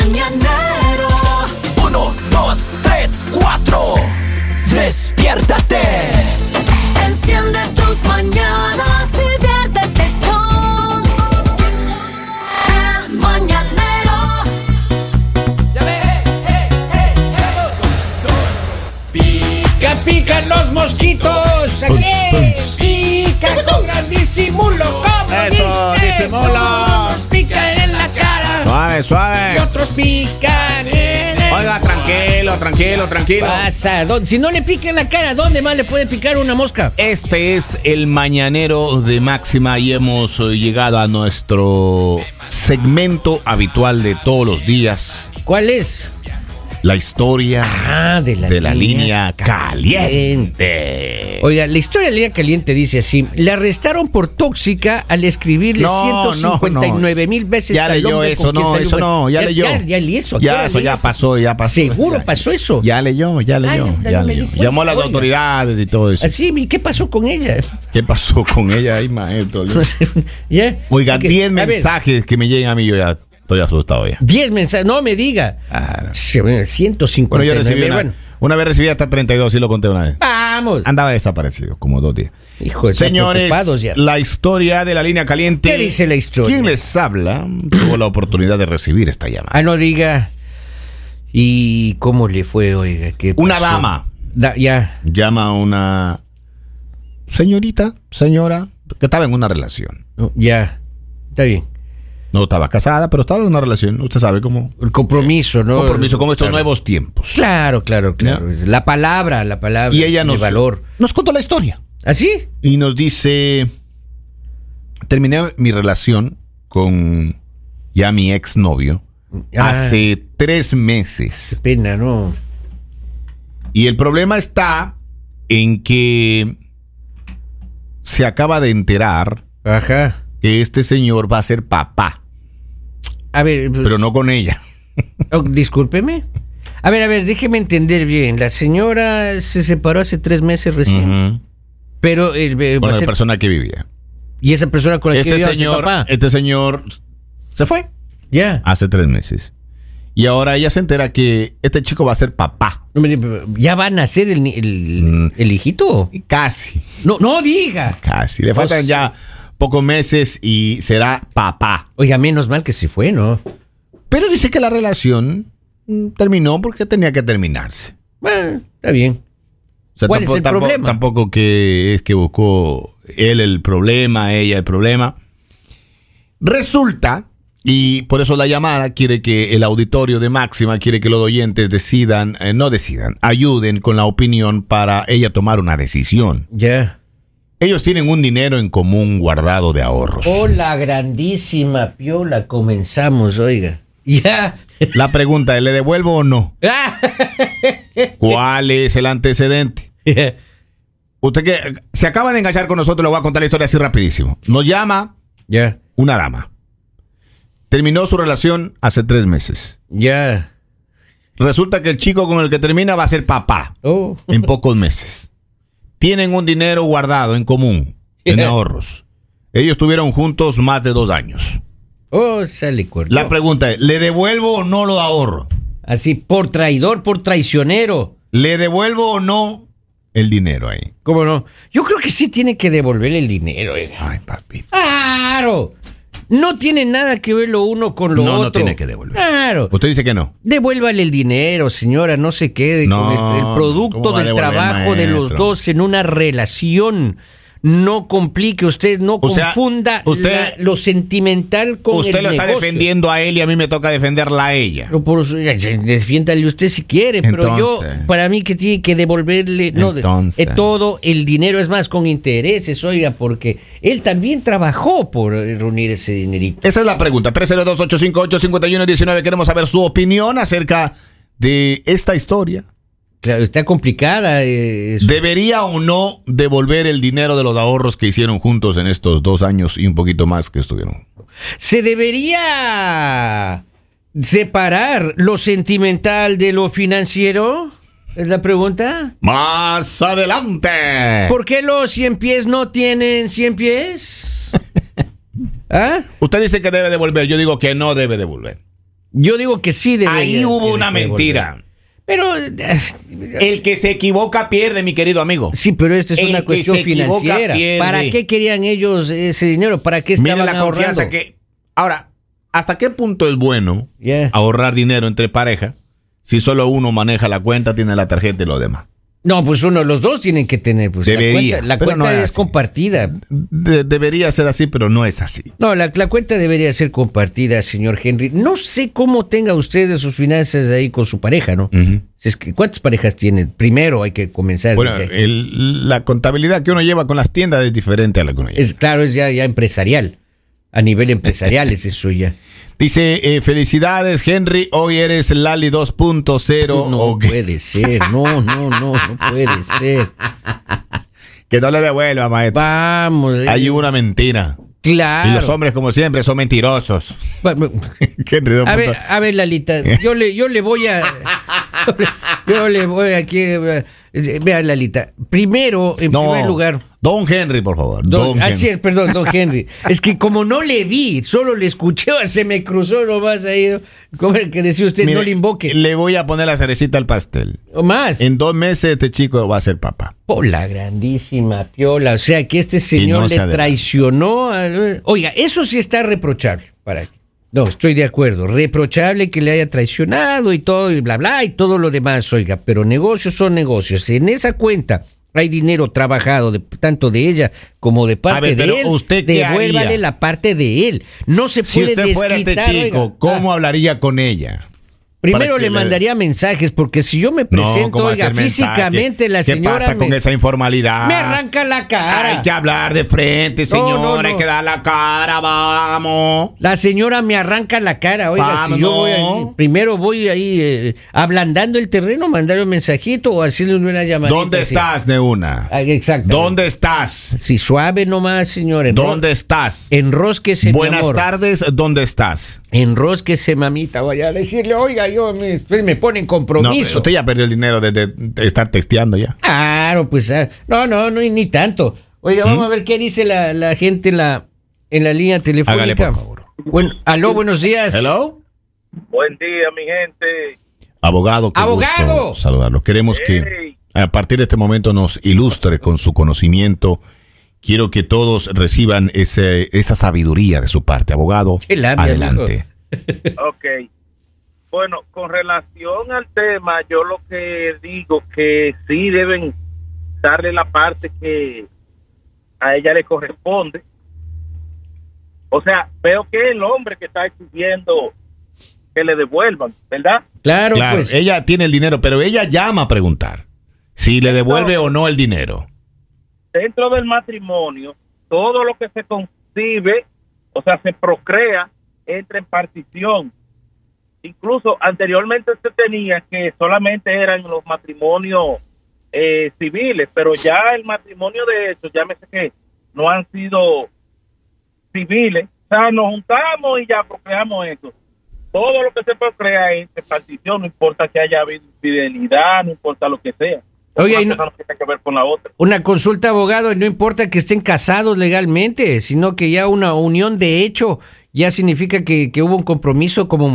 mañanero. Uno, dos, tres, cuatro. Despiértate. Enciende tus mañanas y viértete con el mañanero. Pica, pican los mosquitos. Cara. Suave, Y suave. otros pican en el- Oiga, tranquilo, tranquilo, tranquilo. Pasa, ¿dó- si no le pica en la cara, ¿dónde más le puede picar una mosca? Este es el mañanero de Máxima y hemos eh, llegado a nuestro segmento habitual de todos los días. ¿Cuál es? La historia Ah, de la, de la línea caliente. Oiga, la historia de la línea caliente dice así: le arrestaron por tóxica al escribirle No, 159 mil veces Ya leyó eso, no, eso no, ya leyó. Ya, ya leí eso. Ya, ¿qué hora eso ya pasó, ya pasó. ¿Seguro Ya. pasó eso? Ya leyó, ya leyó, Ah, ya, no leyó. cuenta, Llamó a las oiga. autoridades y todo eso. Así, ¿y qué pasó con ella? ¿Qué pasó con ella ahí, maestro? Oiga, Porque, 10 a ver, mensajes que me lleguen a mí, yo ya estoy asustado ya. 10 mensajes, no me diga. Ah, no. Sí, bueno, 159. Bueno, yo recibí una, bueno. una vez recibí hasta 32, sí lo conté una vez. Vamos. Andaba desaparecido, como dos días. Hijo de Señores, la historia de la línea caliente. ¿Qué dice la historia? ¿Quién les habla? Tuvo la oportunidad de recibir esta llamada. Ah, no diga. ¿Y cómo le fue, oiga? ¿Qué Una dama Da- ya. llama a una señorita, señora, que estaba en una relación. Ya. Está bien. No estaba casada, pero estaba en una relación. Usted sabe cómo. El compromiso, ¿no? Compromiso con estos Claro. nuevos tiempos. Claro, claro, claro. La palabra, la palabra. Y ella nos, valor. nos contó la historia. ¿Así? Y nos dice, terminé mi relación con ya mi exnovio Ah. hace tres Qué meses. pena, ¿no? Y el problema está en que se acaba de enterar Ajá. que este señor va a ser papá, A ver, pues, pero no con ella. oh, discúlpeme. A ver, a ver, déjeme entender bien. La señora se separó hace tres meses recién. Pero eh, va Con a la ser- persona que vivía. y esa persona con la que Este vive va a ser señor, papá. este señor se fue Ya. hace tres meses. Y ahora ella se entera que este chico va a ser papá. ¿Ya va a nacer el, el, Mm. el hijito? Casi. No, no diga. Casi. Le faltan Pues- ya pocos meses y será papá. Oiga, menos mal que se fue, ¿no? Pero dice que la relación mm, terminó porque tenía que terminarse. Bueno, está bien. O sea, ¿Cuál es el tampoco, problema? tampoco que es que buscó él el problema, ella el problema. Resulta, y por eso la llamada quiere que el auditorio de Máxima, quiere que los oyentes decidan, eh, no decidan, ayuden con la opinión para ella tomar una decisión. Ya. Ellos tienen un dinero en común guardado de ahorros. Hola, grandísima piola. Comenzamos, oiga. Ya. La pregunta ¿le devuelvo o no? ¿Cuál es el antecedente? Usted que se acaba de enganchar con nosotros, le voy a contar la historia así rapidísimo. Nos llama una dama. Terminó su relación hace tres meses. Ya. Resulta que el chico con el que termina va a ser papá Oh. en pocos meses. Tienen un dinero guardado en común, en ahorros. Ellos estuvieron juntos más de dos años. Oh, sale corto. La pregunta es, ¿le devuelvo o no lo ahorro? Así, por traidor, por traicionero. ¿Le devuelvo o no el dinero ahí? ¿Cómo no? Yo creo que sí tiene que devolverle el dinero. Ay, papi. Claro. No tiene nada que ver lo uno con lo No, no otro. tiene que devolver. Claro. Usted dice que no. Devuélvale el dinero, señora, no se quede No, con el, el ¿cómo producto del trabajo de los dos en una relación. No complique usted, no O sea, confunda usted- la- lo sentimental con Usted el lo está defendiendo a él y a mí me toca defenderla a ella. Pero por defiéndale usted si quiere, pero yo, para mí que tiene que devolverle no, Entonces. eh, todo el dinero, es más, con intereses, oiga, porque él también trabajó por eh, reunir ese dinerito. Esa es la pregunta. 302-858-5119. Queremos saber su opinión acerca de esta historia. Claro, está complicada. eh, eso. ¿Debería o no devolver el dinero de los ahorros que hicieron juntos en estos dos años y un poquito más que estuvieron? ¿Se debería separar lo sentimental de lo financiero? Es la pregunta. Más adelante. ¿Por qué los 100 pies no tienen 100 pies? ¿Ah? Usted dice que debe devolver. Yo digo que no debe devolver. Yo digo que sí debería. Ahí hubo una mentira. Pero El que se equivoca pierde, mi querido amigo. sí, pero esta es El una que cuestión se equivoca financiera. pierde. ¿Para qué querían ellos ese dinero? ¿Para qué Mira estaban la confianza ahorrando? que. Ahora, ¿hasta qué punto es bueno Yeah. ahorrar dinero entre pareja si solo uno maneja la cuenta, tiene la tarjeta y lo demás? No, pues uno, los dos tienen que tener. Pues, Debería, La cuenta, la pero cuenta no es compartida. De- debería ser así, pero no es así. No, la, la cuenta debería ser compartida, señor Henry. No sé cómo tenga usted sus finanzas ahí con su pareja, ¿no? Si es que, ¿Cuántas parejas tiene? Primero hay que comenzar. Bueno, el- la contabilidad que uno lleva con las tiendas es diferente a la que uno lleva. es claro, es ya, ya empresarial. A nivel empresarial es eso ya. Dice, eh, felicidades, Henry, hoy eres Lali 2.0. No puede ser, no, no, no, no puede ser. que no le devuelva, maestro. Vamos. eh, Hay una mentira. Claro. Y los hombres, como siempre, son mentirosos. Henry 2.0. A ver, a ver, Lalita, yo le, yo le voy a. Yo le voy aquí. eh, Vea, Lalita. Primero, en no, primer lugar. Don Henry, por favor. Don, Don así es, perdón, don Henry. Es que como no le vi, solo le escuché, se me cruzó nomás ahí. Como el que decía usted, Mire, no le invoque. Le voy a poner la cerecita al pastel. O más. En dos meses este chico va a ser papá. Pola grandísima piola. O sea que este Si señor no le traicionó. Oiga, eso sí está reprochable. Para No, estoy de acuerdo. Reprochable que le haya traicionado y todo, y bla, bla, y todo lo demás, oiga. Pero negocios son negocios. En esa cuenta hay dinero trabajado, de, tanto de ella como de parte ver, pero de él. ¿usted qué Devuélvale haría? la parte de él. No se Si puede usted fuera este chico, oiga. ¿cómo Ah, hablaría con ella? Primero le le- mandaría mensajes, porque si yo me presento, físicamente la ¿Qué señora pasa con me- esa informalidad? me arranca la cara. Hay que hablar de frente, señor. No. Hay que dar la cara, vamos. La señora me arranca la cara, oiga, si yo voy ahí, primero voy ahí eh, ablandando el terreno, mandarle un mensajito o hacerle una llamadita. ¿Dónde así. estás, Neuna? Exacto. ¿Dónde estás? Si suave nomás, señor. enro- ¿Dónde estás? Enrósquese, mi Buenas amor. tardes, ¿dónde estás? Enrósquese, mamita. Voy a decirle, oiga, yo me, pues me pone en No, compromiso. usted ya perdió el dinero de, de- de estar texteando ya. Claro, pues, ah, no, no, no, ni tanto. Oiga, ¿Mm? vamos a ver qué dice la, la gente en la, en la línea telefónica. Hágale, por favor. Bueno, aló, buenos días. Hello. Buen día, mi gente. Abogado. qué ¡Abogado! gusto Saludarlo. Queremos que a partir de este momento nos ilustre con su conocimiento. Quiero que todos reciban ese, esa sabiduría de su parte. Abogado, labia, adelante. Ok. Bueno, con relación al tema, yo lo que digo que sí deben darle la parte que a ella le corresponde. O sea, veo que es el hombre que está exigiendo que le devuelvan, ¿verdad? Claro, Claro, pues. ella tiene el dinero, pero ella llama a preguntar si le devuelve o no el dinero. Dentro del matrimonio, todo lo que se concibe, o sea, se procrea, entra en partición. Incluso anteriormente se tenía que solamente eran los matrimonios eh, civiles, pero ya el matrimonio de hecho, llámese que no han sido civiles. O sea, nos juntamos y ya procreamos eso. Todo lo que se procrea es partición, no importa que haya habido infidelidad, no importa lo que sea. Oye, Una y no- cosa no tiene que ver con la otra. Una consulta, abogado, y no importa que estén casados legalmente, sino que ya una unión de hecho ya significa que, que hubo un compromiso como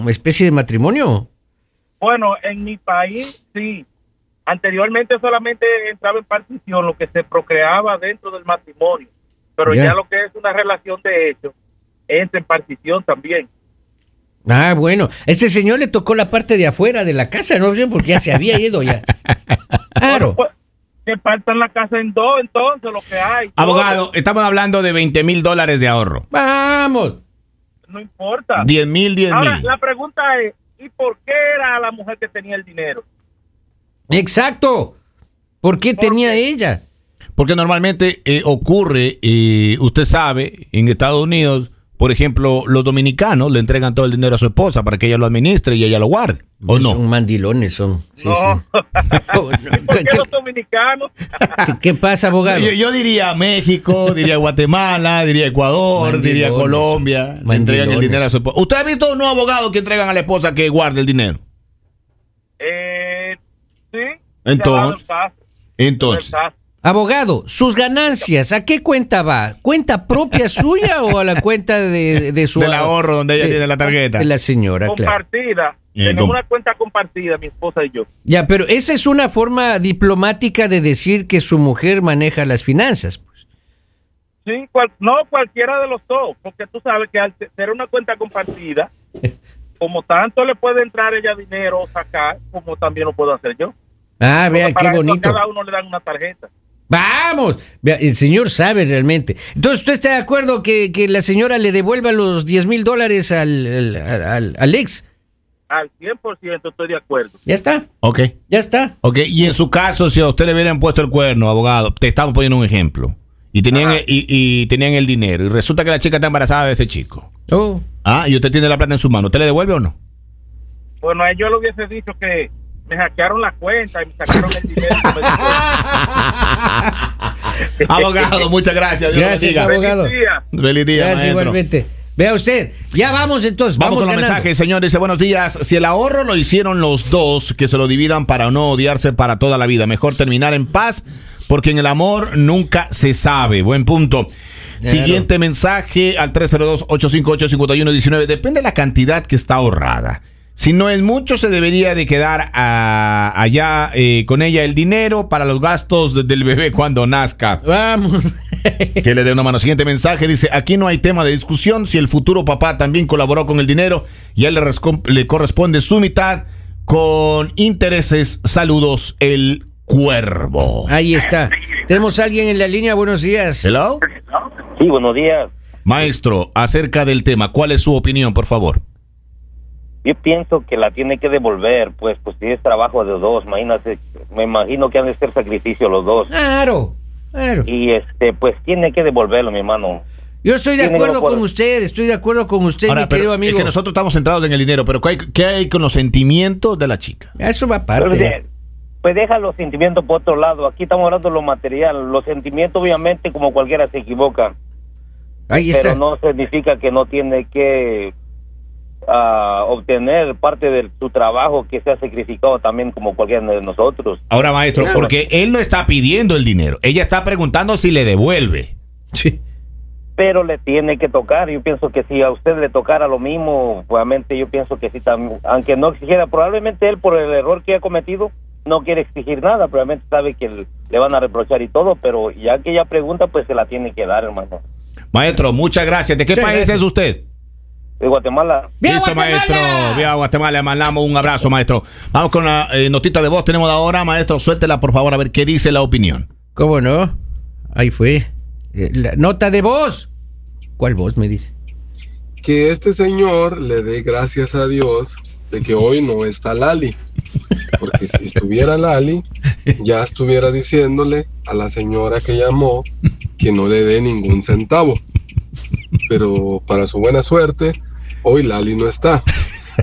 una especie de matrimonio. Bueno, en mi país sí. Anteriormente solamente entraba en partición lo que se procreaba dentro del matrimonio, pero ya lo que es una relación de hecho entra en partición también. Ah, bueno. Este señor le tocó la parte de afuera de la casa, ¿no? Porque ya se había ido ya. Claro. Bueno, pues, que partan la casa en dos, entonces lo que hay. todo, Abogado, estamos hablando de 20 mil dólares de ahorro. Vamos. no importa. 10 mil, 10 Ahora, mil. la pregunta es, ¿y por qué era la mujer que tenía el dinero? Exacto. ¿Por qué tenía ella? Porque normalmente eh, ocurre, eh, usted sabe, en Estados Unidos, por ejemplo, los dominicanos le entregan todo el dinero a su esposa para que ella lo administre y ella lo guarde. ¿O no? Son mandilones, son. Sí, no. sí. Oh, no, ¿Por ¿Qué, qué los dominicanos? qué- qué pasa, abogado? Yo, yo diría México, diría Guatemala, diría Ecuador, Mandilones. diría Colombia. Le entregan el dinero a su esposa. ¿Usted ha visto unos abogados que entregan a la esposa que guarde el dinero? eh, sí. Entonces, Entonces, Abogado, sus ganancias, ¿a qué cuenta va? ¿Cuenta propia suya o a la cuenta de, de su Del ahorro donde ella tiene la tarjeta. De la señora, claro. Compartida. Eh, Tenemos ¿cómo? una cuenta compartida, mi esposa y yo. Ya, pero esa es una forma diplomática de decir que su mujer maneja las finanzas. Pues. Sí, cual- no cualquiera de los dos, porque tú sabes que al ser una cuenta compartida, como tanto le puede entrar ella dinero o sacar, como también lo puedo hacer yo. Ah, vea, qué eso a bonito. cada uno le dan una tarjeta. Vamos, el señor sabe realmente. Entonces, ¿usted está de acuerdo que, que la señora le devuelva los 10 mil dólares al, al, al- al ex? Al 100% estoy de acuerdo. Ya está, Ok. ya está. Ok, y en su caso, si a usted le hubieran puesto el cuerno, abogado, te estamos poniendo un ejemplo, y tenían, Ajá. y, y tenían el dinero, y resulta que la chica está embarazada de ese chico. Oh. Ah, y usted tiene la plata en su mano, ¿usted le devuelve o no? Bueno, a ellos le hubiese dicho que me hackearon la cuenta y me sacaron el dinero. abogado, muchas gracias. Dios Gracias, bendiga. abogado. "Feliz día". Feliz día, Gracias, maestro. igualmente. Vea usted, ya vamos entonces, Vamos, vamos, con los ganando. mensajes, señor. Dice, buenos días. Si el ahorro lo hicieron los dos, que se lo dividan para no odiarse para toda la vida. Mejor terminar en paz, porque en el amor nunca se sabe. Buen punto. Claro. Siguiente mensaje al 302-858-5119. Depende de la cantidad que está ahorrada. Si no es mucho, se debería de quedar ah, allá eh, con ella el dinero para los gastos de- del bebé cuando nazca. Vamos. Que le dé una mano. Siguiente mensaje dice, aquí no hay tema de discusión si el futuro papá también colaboró con el dinero y a él le, le corresponde su mitad con intereses. Saludos, el cuervo. Ahí está. Tenemos a alguien en la línea, buenos días. Hello. Sí, buenos días. Maestro, acerca del tema, ¿cuál es su opinión, por favor? Yo pienso que la tiene que devolver, pues, pues si es trabajo de dos, imagínate, me imagino que han de ser sacrificio los dos. Claro, claro. Y este, pues tiene que devolverlo, mi hermano. Yo estoy de acuerdo con usted, estoy de acuerdo con usted, Ahora, mi pero querido es amigo. que nosotros estamos centrados en el dinero, pero ¿qué hay, qué hay con los sentimientos de la chica? Eso va Pero aparte. de- pues deja los sentimientos por otro lado. Aquí estamos hablando de lo material. Los sentimientos, obviamente, como cualquiera se equivoca. Ahí está. Pero no significa que no tiene que ah, obtener parte de su trabajo que se ha sacrificado también como cualquiera de nosotros. Ahora, maestro, Claro. porque él no está pidiendo el dinero, ella está preguntando si le devuelve. Sí. pero le tiene que tocar. Yo pienso que si a usted le tocara lo mismo, obviamente yo pienso que sí también, aunque no exigiera, probablemente él por el error que ha cometido no quiere exigir nada, probablemente sabe que le- van a reprochar y todo, pero ya que ella pregunta, pues se la tiene que dar, hermano. Maestro, muchas gracias. ¿De qué país gracias. es usted? De Guatemala. ¡Viva Listo, Guatemala! maestro. Viva Guatemala. Le mandamos un abrazo, maestro. Vamos con la eh, notita de voz. Tenemos ahora, maestro. Suéltela, por favor, a ver qué dice la opinión. ¿Cómo no? Ahí fue. Eh, La nota de voz. ¿Cuál voz me dice? que este señor le dé gracias a Dios de que hoy no está Lali. Porque si estuviera Lali, ya estuviera diciéndole a la señora que llamó que no le dé ningún centavo. Pero para su buena suerte, hoy Lali no está.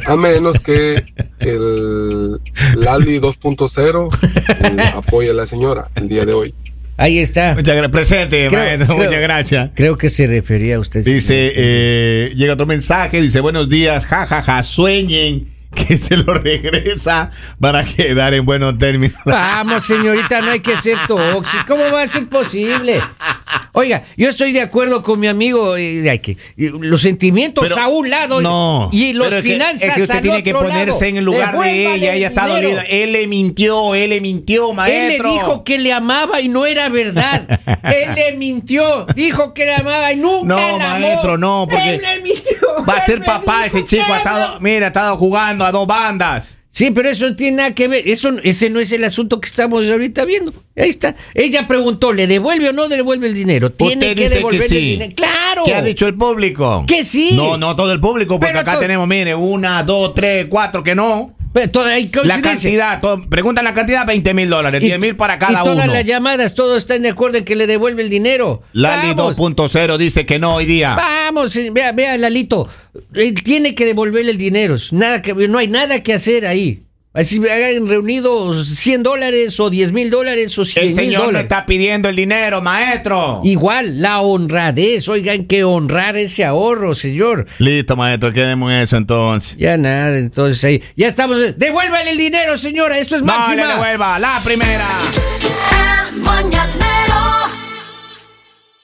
A menos que el Lali 2.0 eh, apoye a la señora el día de hoy. Ahí está. Muchas gracias. Presente, Creo- maestro. creo- Muchas gracias. Creo que se refería a usted. Dice, eh, llega otro mensaje, dice, buenos días, jajaja, sueñen que se lo regresa para quedar en buenos términos. Vamos, señorita, no hay que ser tóxico. ¿Cómo va a ser posible? Oiga, yo estoy de acuerdo con mi amigo eh, de que los sentimientos Pero- a un lado no, y los pero es que- finanzas es que usted al tiene que ponerse lado. en el lugar de ella, el ella está dolida. Él le mintió, él le mintió, Él maestro. le dijo que le amaba y no era verdad. Él le mintió, dijo que le amaba y nunca No, la amó. maestro, no, porque Él le mintió. Va a ser papá ese chico, ha estado, mira, ha estado jugando a dos bandas. Sí, pero eso no tiene nada que ver. Eso, ese no es el asunto que estamos ahorita viendo. Ahí está. Ella preguntó, ¿le devuelve o no le devuelve el dinero? Tiene Usted que dice que devolverle el sí. dinero. ¡Claro! ¿Qué ha dicho el público? Que sí. No, no todo el público, porque Pero acá tenemos, mire, una, dos, tres, cuatro que no. Pero toda- hay La cantidad, todo- preguntan la cantidad, 20 mil dólares, Y- 10 mil para y cada todas uno. las llamadas, todos están de acuerdo en que le devuelve el dinero. Lali Vamos. 2.0 dice que no hoy día. Vamos, eh, vea, vea, Lalito. Él tiene que devolverle el dinero. Nada que, no hay nada que hacer ahí. Así hagan reunidos 100 dólares o 10 mil dólares o 100 El mil señor no dólares. está pidiendo el dinero, maestro. Igual, la honradez. Oigan, que honrar ese ahorro, señor. Listo, maestro, quedemos en eso entonces. Ya nada, entonces ahí. Ya estamos. Devuélvale el dinero, señora. Esto es No máxima. le devuelva, la primera. El mañanero